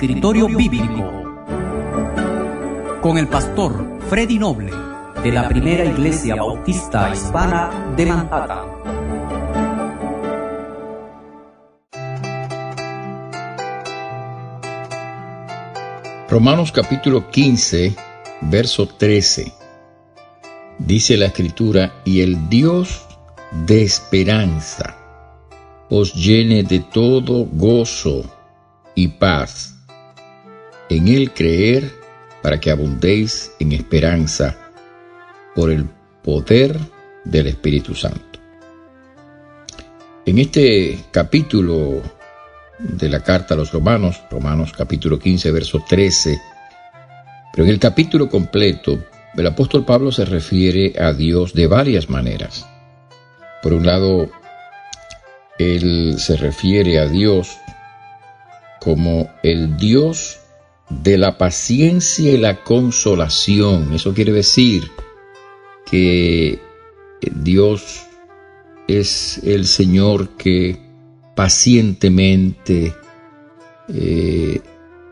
Escritorio Bíblico con el pastor Freddy Noble de la Primera Iglesia Bautista Hispana de Manhattan. Romanos capítulo 15, verso 13. Dice la escritura, y el Dios de esperanza os llene de todo gozo y paz en el creer para que abundéis en esperanza por el poder del Espíritu Santo. En este capítulo de la carta a los romanos, Romanos capítulo 15, verso 13, pero en el capítulo completo, el apóstol Pablo se refiere a Dios de varias maneras. Por un lado, él se refiere a Dios como el Dios de la paciencia y la consolación. Eso quiere decir que Dios es el Señor que pacientemente eh,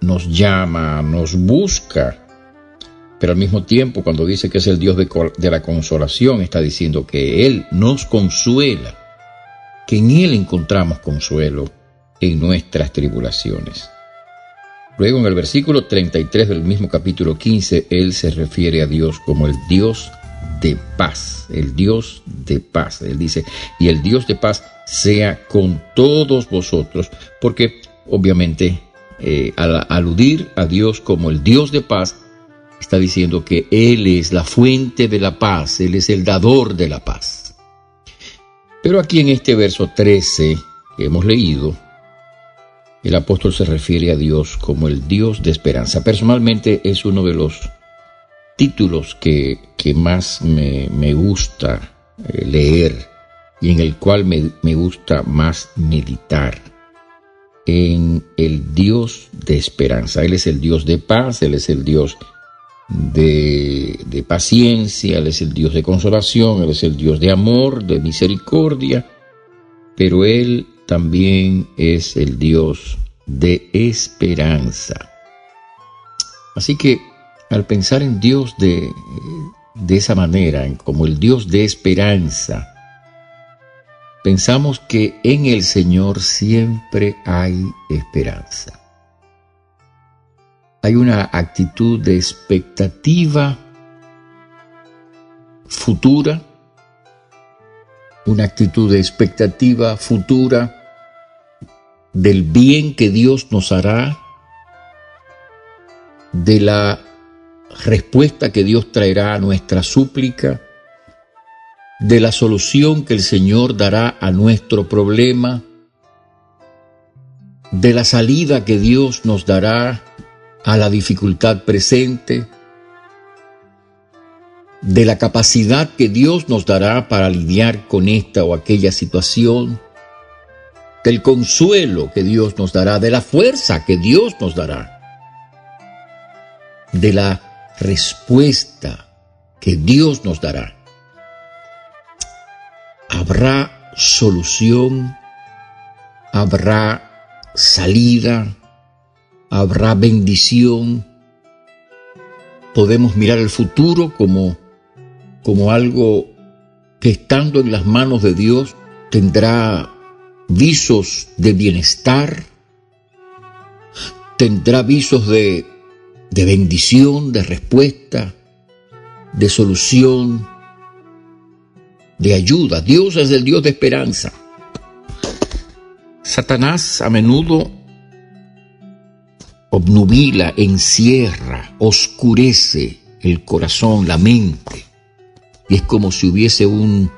nos llama, nos busca, pero al mismo tiempo cuando dice que es el Dios de, de la consolación, está diciendo que Él nos consuela, que en Él encontramos consuelo en nuestras tribulaciones. Luego en el versículo 33 del mismo capítulo 15, él se refiere a Dios como el Dios de paz, el Dios de paz. Él dice, y el Dios de paz sea con todos vosotros, porque obviamente eh, al aludir a Dios como el Dios de paz, está diciendo que Él es la fuente de la paz, Él es el dador de la paz. Pero aquí en este verso 13 que hemos leído, el apóstol se refiere a Dios como el Dios de esperanza. Personalmente es uno de los títulos que, más me, gusta eh, leer y en el cual me, gusta más meditar en el Dios de esperanza. Él es el Dios de paz, Él es el Dios de, paciencia, Él es el Dios de consolación, Él es el Dios de amor, de misericordia, pero Él también es el Dios de esperanza. Así que al pensar en Dios de, de esa manera, como el Dios de esperanza, pensamos que en el Señor siempre hay esperanza. Hay una actitud de expectativa futura, una actitud de expectativa futura del bien que Dios nos hará, de la respuesta que Dios traerá a nuestra súplica, de la solución que el Señor dará a nuestro problema, de la salida que Dios nos dará a la dificultad presente, de la capacidad que Dios nos dará para lidiar con esta o aquella situación, del consuelo que Dios nos dará, de la fuerza que Dios nos dará, de la respuesta que Dios nos dará. Habrá solución, habrá salida, habrá bendición. Podemos mirar el futuro como, como algo que estando en las manos de Dios tendrá visos de bienestar, tendrá visos de, de bendición, de respuesta, de solución, de ayuda. Dios es el Dios de esperanza. Satanás a menudo obnubila, encierra, oscurece el corazón, la mente. Y es como si hubiese un,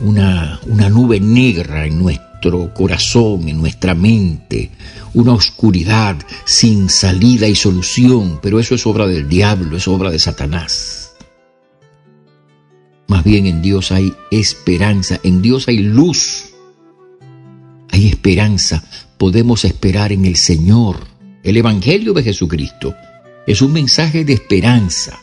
una, una nube negra en nuestro corazón, en nuestra mente, una oscuridad sin salida y solución, pero eso es obra del diablo, es obra de Satanás. Más bien en Dios hay esperanza, en Dios hay luz, hay esperanza, podemos esperar en el Señor. El Evangelio de Jesucristo es un mensaje de esperanza.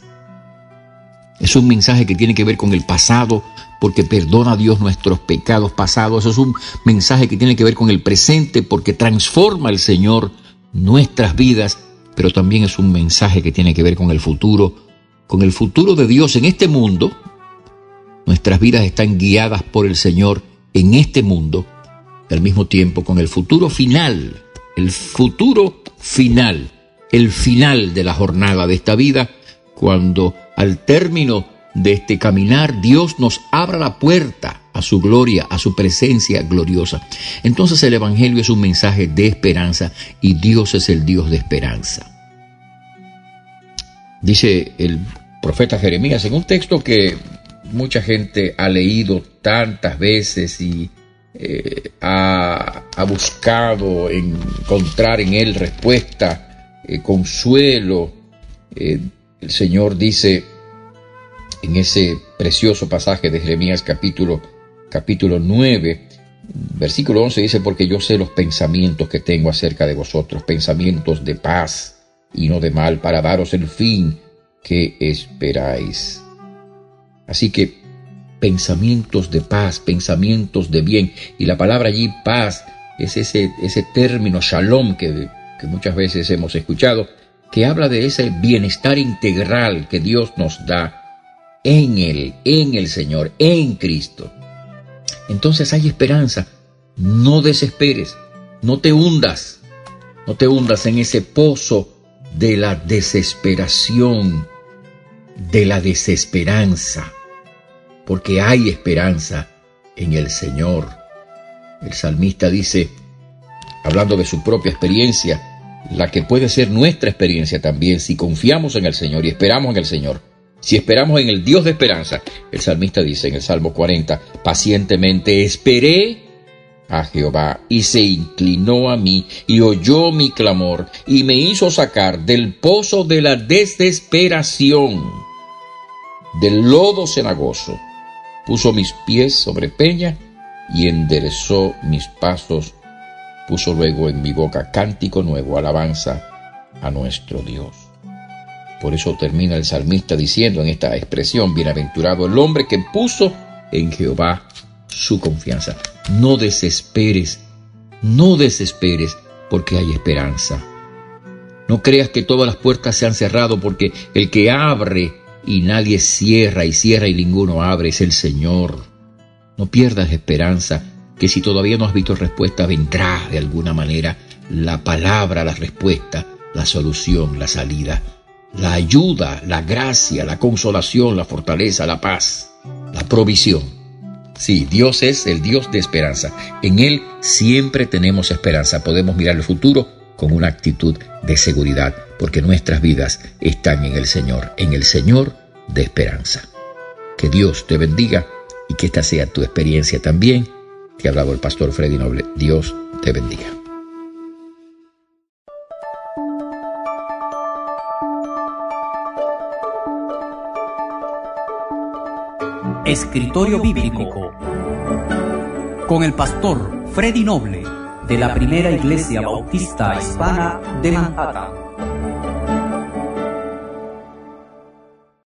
Es un mensaje que tiene que ver con el pasado, porque perdona a Dios nuestros pecados pasados. Es un mensaje que tiene que ver con el presente, porque transforma el Señor nuestras vidas, pero también es un mensaje que tiene que ver con el futuro, con el futuro de Dios en este mundo. Nuestras vidas están guiadas por el Señor en este mundo, al mismo tiempo con el futuro final, el futuro final, el final de la jornada de esta vida, cuando al término de este caminar Dios nos abra la puerta a su gloria, a su presencia gloriosa. Entonces el Evangelio es un mensaje de esperanza y Dios es el Dios de esperanza. Dice el profeta Jeremías en un texto que mucha gente ha leído tantas veces y eh, ha, buscado encontrar en él respuesta, eh, consuelo. Eh, el Señor dice en ese precioso pasaje de Jeremías capítulo, capítulo 9, versículo 11 dice, porque yo sé los pensamientos que tengo acerca de vosotros, pensamientos de paz y no de mal, para daros el fin que esperáis. Así que pensamientos de paz, pensamientos de bien. Y la palabra allí paz es ese, ese término shalom que, que muchas veces hemos escuchado, que habla de ese bienestar integral que Dios nos da en Él, en el Señor, en Cristo. Entonces hay esperanza. No desesperes, no te hundas, no te hundas en ese pozo de la desesperación, de la desesperanza porque hay esperanza en el Señor. El salmista dice, hablando de su propia experiencia, la que puede ser nuestra experiencia también, si confiamos en el Señor y esperamos en el Señor, si esperamos en el Dios de esperanza, el salmista dice en el Salmo 40, pacientemente esperé a Jehová y se inclinó a mí y oyó mi clamor y me hizo sacar del pozo de la desesperación, del lodo cenagoso puso mis pies sobre peña y enderezó mis pasos, puso luego en mi boca cántico nuevo, alabanza a nuestro Dios. Por eso termina el salmista diciendo en esta expresión, bienaventurado el hombre que puso en Jehová su confianza. No desesperes, no desesperes porque hay esperanza. No creas que todas las puertas se han cerrado porque el que abre y nadie cierra y cierra y ninguno abre, es el Señor. No pierdas esperanza, que si todavía no has visto respuesta, vendrá de alguna manera la palabra, la respuesta, la solución, la salida, la ayuda, la gracia, la consolación, la fortaleza, la paz, la provisión. Sí, Dios es el Dios de esperanza. En Él siempre tenemos esperanza. Podemos mirar el futuro con una actitud de seguridad, porque nuestras vidas están en el Señor, en el Señor de esperanza. Que Dios te bendiga y que esta sea tu experiencia también. Te ha hablado el pastor Freddy Noble. Dios te bendiga. Escritorio Bíblico con el pastor Freddy Noble de la Primera Iglesia Bautista Hispana de Manhattan